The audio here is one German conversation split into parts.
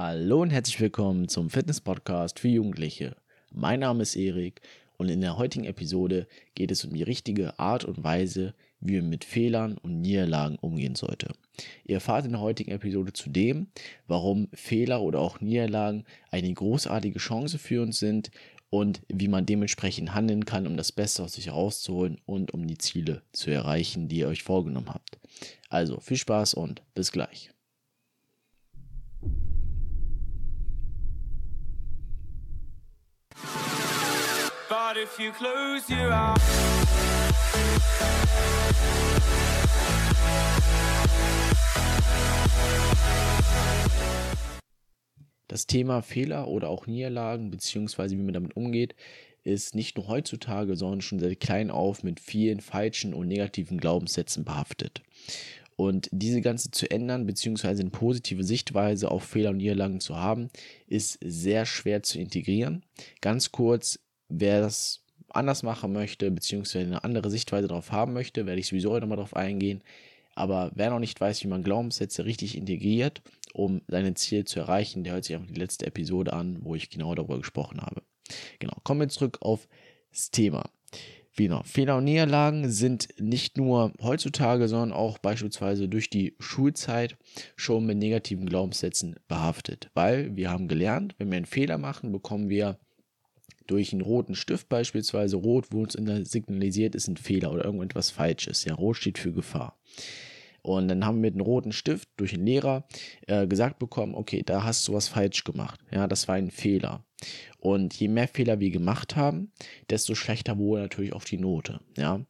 Hallo und herzlich willkommen zum Fitness-Podcast für Jugendliche. Mein Name ist Erik und in der heutigen Episode geht es um die richtige Art und Weise, wie man mit Fehlern und Niederlagen umgehen sollte. Ihr erfahrt in der heutigen Episode zudem, warum Fehler oder auch Niederlagen eine großartige Chance für uns sind und wie man dementsprechend handeln kann, um das Beste aus sich herauszuholen und um die Ziele zu erreichen, die ihr euch vorgenommen habt. Also viel Spaß und bis gleich. But if you close your eyes Das Thema Fehler oder auch Niederlagen, beziehungsweise wie man damit umgeht, ist nicht nur heutzutage, sondern schon seit klein auf mit vielen falschen und negativen Glaubenssätzen behaftet. Und diese Ganze zu ändern, beziehungsweise eine positive Sichtweise auf Fehler und Niederlagen zu haben, ist sehr schwer zu integrieren. Ganz kurz, wer das anders machen möchte, beziehungsweise eine andere Sichtweise darauf haben möchte, werde ich sowieso heute nochmal darauf eingehen. Aber wer noch nicht weiß, wie man Glaubenssätze richtig integriert, um seine Ziele zu erreichen, der hört sich einfach die letzte Episode an, wo ich genau darüber gesprochen habe. Genau, kommen wir zurück auf das Thema. Genau, Fehler und Niederlagen sind nicht nur heutzutage, sondern auch beispielsweise durch die Schulzeit schon mit negativen Glaubenssätzen behaftet. Weil wir haben gelernt, wenn wir einen Fehler machen, bekommen wir durch einen roten Stift beispielsweise, rot, wo uns signalisiert, ist ein Fehler oder irgendetwas Falsches. Ja, rot steht für Gefahr. Und dann haben wir mit einem roten Stift durch den Lehrer äh, gesagt bekommen, okay, da hast du was falsch gemacht. Ja, das war ein Fehler. Und je mehr Fehler wir gemacht haben, desto schlechter wurde natürlich auch die Note. Ja.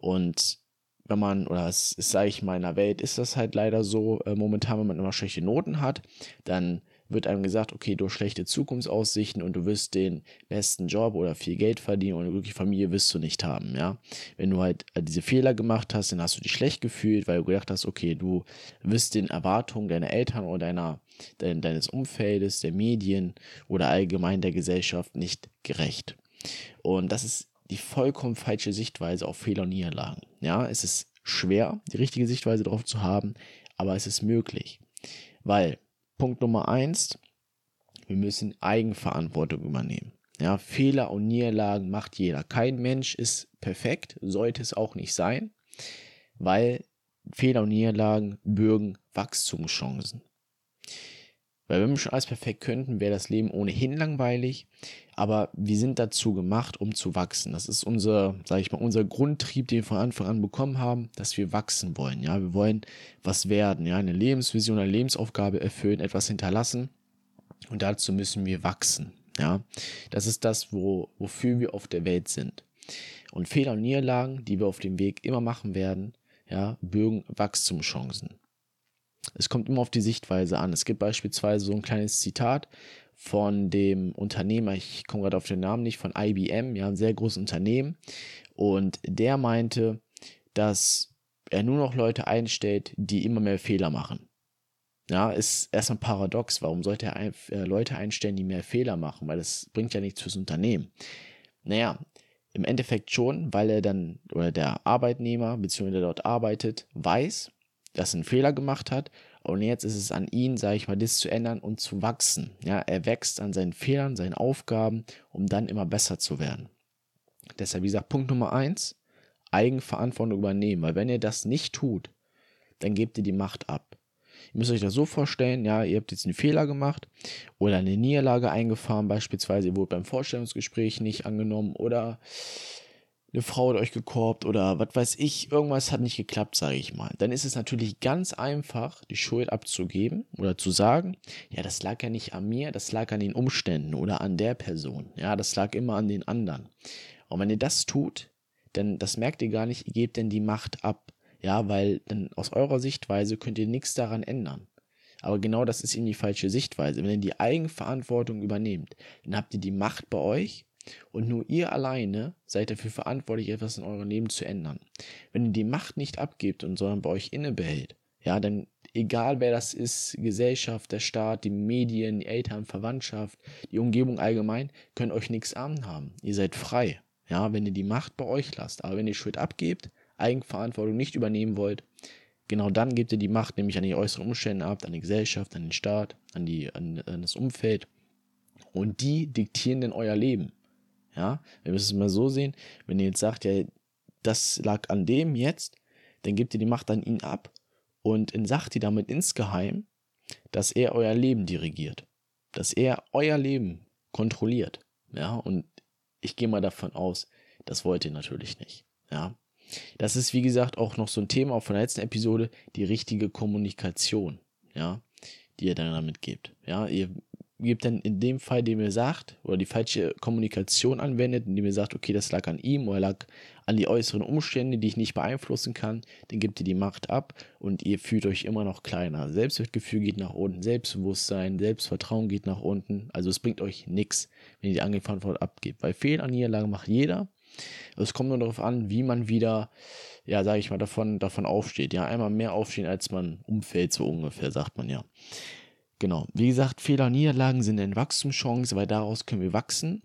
Und wenn man, oder es ist, sage ich mal, in der Welt ist das halt leider so, äh, momentan, wenn man immer schlechte Noten hat, dann wird einem gesagt, okay, du hast schlechte Zukunftsaussichten und du wirst den besten Job oder viel Geld verdienen und eine glückliche Familie wirst du nicht haben, ja. Wenn du halt äh, diese Fehler gemacht hast, dann hast du dich schlecht gefühlt, weil du gedacht hast, okay, du wirst den Erwartungen deiner Eltern oder deiner, dein, deines Umfeldes, der Medien oder allgemein der Gesellschaft nicht gerecht. Und das ist die vollkommen falsche Sichtweise auf Fehler und Niederlagen. Ja, es ist schwer, die richtige Sichtweise darauf zu haben, aber es ist möglich. Weil Punkt Nummer eins, wir müssen Eigenverantwortung übernehmen. Ja, Fehler und Niederlagen macht jeder. Kein Mensch ist perfekt, sollte es auch nicht sein, weil Fehler und Niederlagen bürgen Wachstumschancen. Weil wenn wir schon alles perfekt könnten, wäre das Leben ohnehin langweilig. Aber wir sind dazu gemacht, um zu wachsen. Das ist unser, sage ich mal, unser Grundtrieb, den wir von Anfang an bekommen haben, dass wir wachsen wollen. Ja, wir wollen was werden, ja, eine Lebensvision, eine Lebensaufgabe erfüllen, etwas hinterlassen. Und dazu müssen wir wachsen. Ja, das ist das, wo, wofür wir auf der Welt sind. Und Fehler und Niederlagen, die wir auf dem Weg immer machen werden, ja, bürgen Wachstumschancen. Es kommt immer auf die Sichtweise an. Es gibt beispielsweise so ein kleines Zitat von dem Unternehmer, ich komme gerade auf den Namen nicht, von IBM, ja, ein sehr großes Unternehmen. Und der meinte, dass er nur noch Leute einstellt, die immer mehr Fehler machen. Ja, ist erstmal paradox. Warum sollte er äh, Leute einstellen, die mehr Fehler machen? Weil das bringt ja nichts fürs Unternehmen. Naja, im Endeffekt schon, weil er dann, oder der Arbeitnehmer, beziehungsweise der dort arbeitet, weiß, das einen Fehler gemacht hat. Und jetzt ist es an ihn, sage ich mal, das zu ändern und zu wachsen. Ja, er wächst an seinen Fehlern, seinen Aufgaben, um dann immer besser zu werden. Deshalb, wie gesagt, Punkt Nummer eins, Eigenverantwortung übernehmen. Weil wenn ihr das nicht tut, dann gebt ihr die Macht ab. Ihr müsst euch das so vorstellen, ja, ihr habt jetzt einen Fehler gemacht oder eine Niederlage eingefahren, beispielsweise ihr wurdet beim Vorstellungsgespräch nicht angenommen oder eine Frau hat euch gekorbt oder was weiß ich, irgendwas hat nicht geklappt, sage ich mal. Dann ist es natürlich ganz einfach, die Schuld abzugeben oder zu sagen, ja, das lag ja nicht an mir, das lag an den Umständen oder an der Person. Ja, das lag immer an den anderen. Und wenn ihr das tut, dann das merkt ihr gar nicht, ihr gebt denn die Macht ab. Ja, weil dann aus eurer Sichtweise könnt ihr nichts daran ändern. Aber genau das ist eben die falsche Sichtweise. Wenn ihr die Eigenverantwortung übernehmt, dann habt ihr die Macht bei euch und nur ihr alleine seid dafür verantwortlich, etwas in eurem Leben zu ändern. Wenn ihr die Macht nicht abgebt und sondern bei euch inne behält, ja, dann egal wer das ist, Gesellschaft, der Staat, die Medien, die Eltern, Verwandtschaft, die Umgebung allgemein, können euch nichts anhaben. Ihr seid frei, ja, wenn ihr die Macht bei euch lasst. Aber wenn ihr Schuld abgebt, Eigenverantwortung nicht übernehmen wollt, genau dann gebt ihr die Macht nämlich an die äußeren Umstände ab, an die Gesellschaft, an den Staat, an, die, an, an das Umfeld. Und die diktieren dann euer Leben. Ja, wir müssen es mal so sehen, wenn ihr jetzt sagt, ja, das lag an dem jetzt, dann gebt ihr die Macht an ihn ab und sagt ihr damit insgeheim, dass er euer Leben dirigiert, dass er euer Leben kontrolliert. Ja, und ich gehe mal davon aus, das wollt ihr natürlich nicht. Ja, das ist wie gesagt auch noch so ein Thema auch von der letzten Episode, die richtige Kommunikation. Ja, die ihr dann damit gebt. Ja, ihr gebt dann in dem Fall, dem ihr sagt, oder die falsche Kommunikation anwendet, indem ihr sagt, okay, das lag an ihm oder lag an die äußeren Umstände, die ich nicht beeinflussen kann, dann gebt ihr die Macht ab und ihr fühlt euch immer noch kleiner. Selbstwertgefühl geht nach unten, Selbstbewusstsein, Selbstvertrauen geht nach unten. Also es bringt euch nichts, wenn ihr die Angeverantwortung abgebt. Weil Fehler an Niederlage macht jeder. Es kommt nur darauf an, wie man wieder, ja, sage ich mal, davon, davon aufsteht. Ja, einmal mehr aufstehen, als man umfällt, so ungefähr, sagt man ja. Genau. Wie gesagt, Fehler und Niederlagen sind eine Wachstumschance, weil daraus können wir wachsen.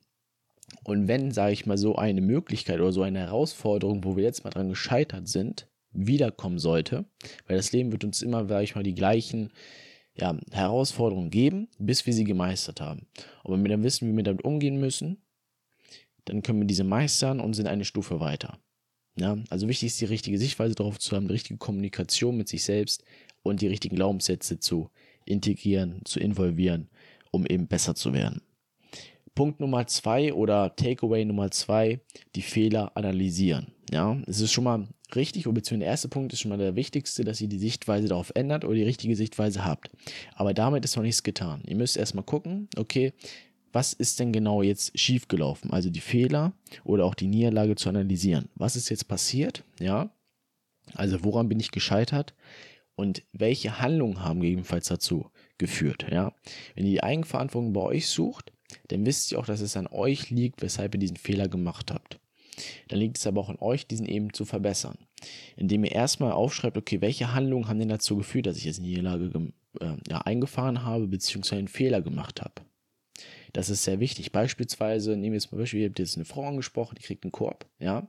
Und wenn, sage ich mal, so eine Möglichkeit oder so eine Herausforderung, wo wir jetzt mal dran gescheitert sind, wiederkommen sollte, weil das Leben wird uns immer, sage ich mal, die gleichen ja, Herausforderungen geben, bis wir sie gemeistert haben. Und wenn wir dann wissen, wie wir damit umgehen müssen, dann können wir diese meistern und sind eine Stufe weiter. Ja, also wichtig ist die richtige Sichtweise darauf zu haben, die richtige Kommunikation mit sich selbst und die richtigen Glaubenssätze zu integrieren, zu involvieren, um eben besser zu werden. Punkt Nummer zwei oder Takeaway Nummer zwei, die Fehler analysieren. Ja, es ist schon mal richtig, beziehungsweise der erste Punkt ist schon mal der wichtigste, dass ihr die Sichtweise darauf ändert oder die richtige Sichtweise habt. Aber damit ist noch nichts getan. Ihr müsst erstmal gucken, okay, was ist denn genau jetzt schiefgelaufen? Also die Fehler oder auch die Niederlage zu analysieren. Was ist jetzt passiert? Ja, also woran bin ich gescheitert? Und welche Handlungen haben gegebenenfalls dazu geführt? Ja, wenn ihr die Eigenverantwortung bei euch sucht, dann wisst ihr auch, dass es an euch liegt, weshalb ihr diesen Fehler gemacht habt. Dann liegt es aber auch an euch, diesen eben zu verbessern. Indem ihr erstmal aufschreibt, okay, welche Handlungen haben denn dazu geführt, dass ich jetzt in die Niederlage äh, ja, eingefahren habe, beziehungsweise einen Fehler gemacht habe. Das ist sehr wichtig. Beispielsweise, nehmen wir jetzt mal Beispiel, ihr habt jetzt eine Frau angesprochen, die kriegt einen Korb, ja.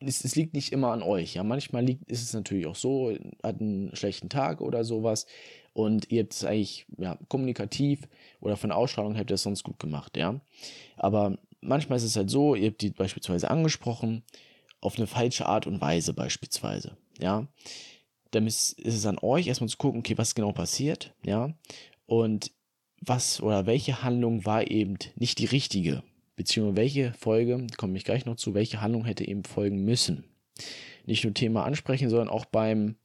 Es, es, liegt nicht immer an euch, ja. Manchmal liegt, ist es natürlich auch so, hat einen schlechten Tag oder sowas und ihr habt es eigentlich ja, kommunikativ oder von Ausstrahlung habt ihr es sonst gut gemacht, ja. Aber manchmal ist es halt so, ihr habt die beispielsweise angesprochen, auf eine falsche Art und Weise beispielsweise, ja. Dann ist, ist es an euch erstmal zu gucken, okay, was genau passiert, ja. Und was oder welche Handlung war eben nicht die richtige, beziehungsweise welche Folge, komme ich gleich noch zu, welche Handlung hätte eben folgen müssen. Nicht nur Thema ansprechen, sondern auch beim,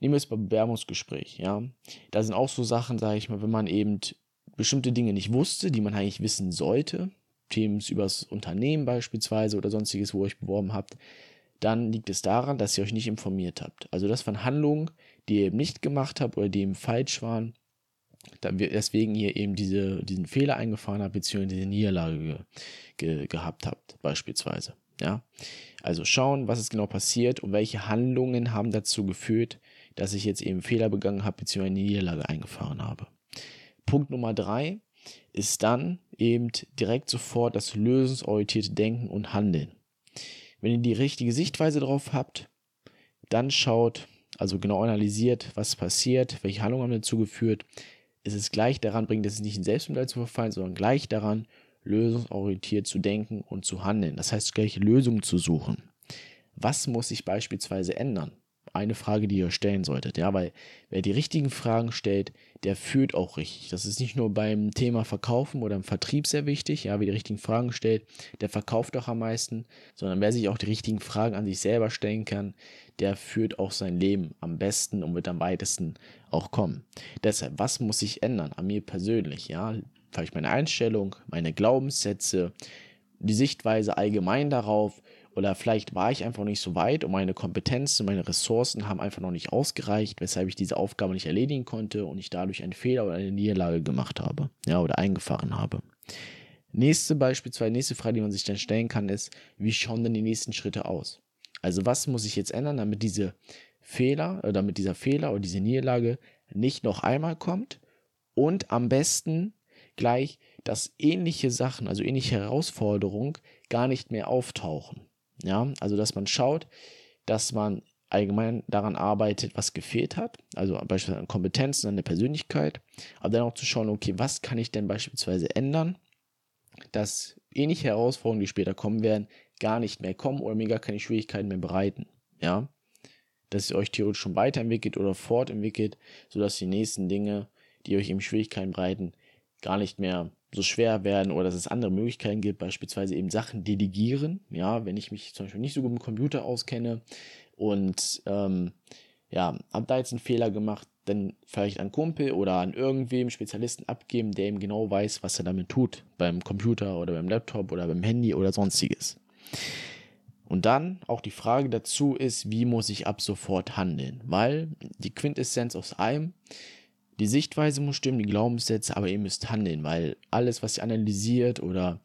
nehmen wir es beim Bewerbungsgespräch, ja. Da sind auch so Sachen, sage ich mal, wenn man eben bestimmte Dinge nicht wusste, die man eigentlich wissen sollte, Themen über das Unternehmen beispielsweise oder sonstiges, wo ihr euch beworben habt, dann liegt es daran, dass ihr euch nicht informiert habt. Also das waren Handlungen, die ihr eben nicht gemacht habt oder die eben falsch waren, deswegen ihr eben diese, diesen Fehler eingefahren habt, beziehungsweise diese Niederlage ge, ge, gehabt habt, beispielsweise. Ja, also schauen, was ist genau passiert und welche Handlungen haben dazu geführt, dass ich jetzt eben Fehler begangen habe, beziehungsweise eine Niederlage eingefahren habe. Punkt Nummer drei ist dann eben direkt sofort das lösungsorientierte Denken und Handeln. Wenn ihr die richtige Sichtweise drauf habt, dann schaut, also genau analysiert, was passiert, welche Handlungen haben dazu geführt, ist es gleich daran bringt, es nicht in Selbstmitleid zu verfallen, sondern gleich daran, lösungsorientiert zu denken und zu handeln. Das heißt, gleich Lösungen zu suchen. Was muss sich beispielsweise ändern? Eine Frage, die ihr stellen solltet, ja, weil wer die richtigen Fragen stellt, der führt auch richtig. Das ist nicht nur beim Thema Verkaufen oder im Vertrieb sehr wichtig, ja, wer die richtigen Fragen stellt, der verkauft auch am meisten, sondern wer sich auch die richtigen Fragen an sich selber stellen kann, der führt auch sein Leben am besten und wird am weitesten auch kommen. Deshalb, was muss sich ändern an mir persönlich? Ja, vielleicht meine Einstellung, meine Glaubenssätze, die Sichtweise allgemein darauf oder vielleicht war ich einfach nicht so weit und meine Kompetenzen, meine Ressourcen haben einfach noch nicht ausgereicht, weshalb ich diese Aufgabe nicht erledigen konnte und ich dadurch einen Fehler oder eine Niederlage gemacht habe, ja, oder eingefahren habe. Nächste beispielsweise, nächste Frage, die man sich dann stellen kann, ist, wie schauen denn die nächsten Schritte aus? Also was muss ich jetzt ändern, damit diese Fehler, oder damit dieser Fehler oder diese Niederlage nicht noch einmal kommt? Und am besten gleich, dass ähnliche Sachen, also ähnliche Herausforderungen gar nicht mehr auftauchen. Ja, also dass man schaut, dass man allgemein daran arbeitet, was gefehlt hat, also beispielsweise an Kompetenzen, an der Persönlichkeit, aber dann auch zu schauen, okay, was kann ich denn beispielsweise ändern, dass ähnliche Herausforderungen, die später kommen werden, gar nicht mehr kommen oder mir gar keine Schwierigkeiten mehr bereiten, ja, dass ihr euch theoretisch schon weiterentwickelt oder fortentwickelt, sodass die nächsten Dinge, die euch eben Schwierigkeiten bereiten, gar nicht mehr so schwer werden oder dass es andere Möglichkeiten gibt, beispielsweise eben Sachen delegieren. Ja, wenn ich mich zum Beispiel nicht so gut mit dem Computer auskenne und ähm, ja, habe da jetzt einen Fehler gemacht, dann vielleicht an Kumpel oder an irgendwem Spezialisten abgeben, der eben genau weiß, was er damit tut, beim Computer oder beim Laptop oder beim Handy oder sonstiges. Und dann auch die Frage dazu ist, wie muss ich ab sofort handeln? Weil die Quintessenz aus allem die Sichtweise muss stimmen, die Glaubenssätze, aber ihr müsst handeln, weil alles, was ihr analysiert oder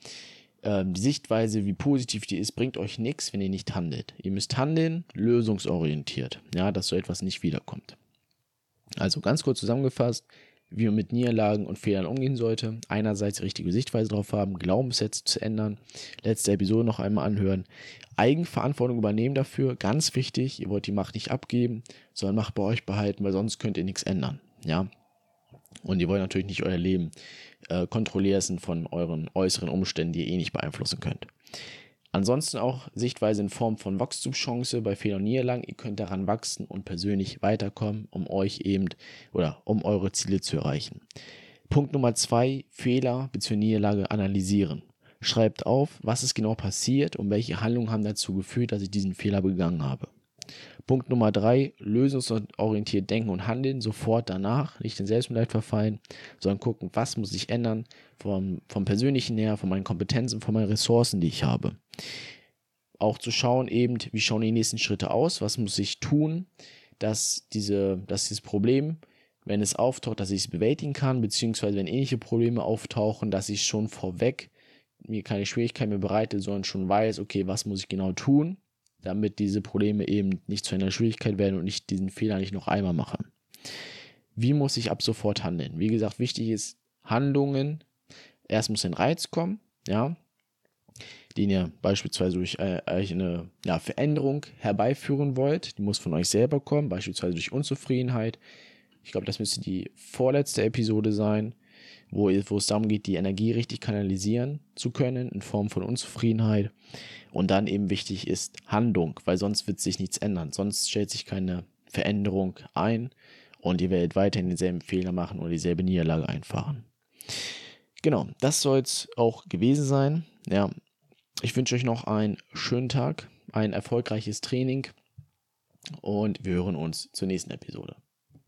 ähm, die Sichtweise, wie positiv die ist, bringt euch nichts, wenn ihr nicht handelt. Ihr müsst handeln, lösungsorientiert, ja, dass so etwas nicht wiederkommt. Also ganz kurz zusammengefasst, wie man mit Niederlagen und Fehlern umgehen sollte. Einerseits die richtige Sichtweise drauf haben, Glaubenssätze zu ändern, letzte Episode noch einmal anhören, Eigenverantwortung übernehmen dafür, ganz wichtig, ihr wollt die Macht nicht abgeben, sondern Macht bei euch behalten, weil sonst könnt ihr nichts ändern. Ja, und ihr wollt natürlich nicht euer Leben äh, kontrollieren von euren äußeren Umständen, die ihr eh nicht beeinflussen könnt. Ansonsten auch Sichtweise in Form von Wachstumschance bei Fehlern und Niederlagen. Ihr könnt daran wachsen und persönlich weiterkommen, um euch eben oder um eure Ziele zu erreichen. Punkt Nummer zwei, Fehler bzw. Niederlage analysieren. Schreibt auf, was ist genau passiert und welche Handlungen haben dazu geführt, dass ich diesen Fehler begangen habe. Punkt Nummer drei, lösungsorientiert denken und handeln, sofort danach, nicht in Selbstmitleid verfallen, sondern gucken, was muss ich ändern vom, vom persönlichen her, von meinen Kompetenzen, von meinen Ressourcen, die ich habe. Auch zu schauen eben, wie schauen die nächsten Schritte aus, was muss ich tun, dass, diese, dass dieses Problem, wenn es auftaucht, dass ich es bewältigen kann, beziehungsweise wenn ähnliche Probleme auftauchen, dass ich schon vorweg mir keine Schwierigkeiten mehr bereite, sondern schon weiß, okay, was muss ich genau tun, damit diese Probleme eben nicht zu einer Schwierigkeit werden und ich diesen Fehler nicht noch einmal mache. Wie muss ich ab sofort handeln? Wie gesagt, wichtig ist Handlungen. Erst muss ein Reiz kommen, ja, den ihr beispielsweise durch äh, eine ja, Veränderung herbeiführen wollt. Die muss von euch selber kommen, beispielsweise durch Unzufriedenheit. Ich glaube, das müsste die vorletzte Episode sein wo, wo es darum geht, die Energie richtig kanalisieren zu können in Form von Unzufriedenheit. Und dann eben wichtig ist Handlung, weil sonst wird sich nichts ändern. Sonst stellt sich keine Veränderung ein und ihr werdet weiterhin denselben Fehler machen oder dieselbe Niederlage einfahren. Genau, das soll es auch gewesen sein. Ja, ich wünsche euch noch einen schönen Tag, ein erfolgreiches Training und wir hören uns zur nächsten Episode.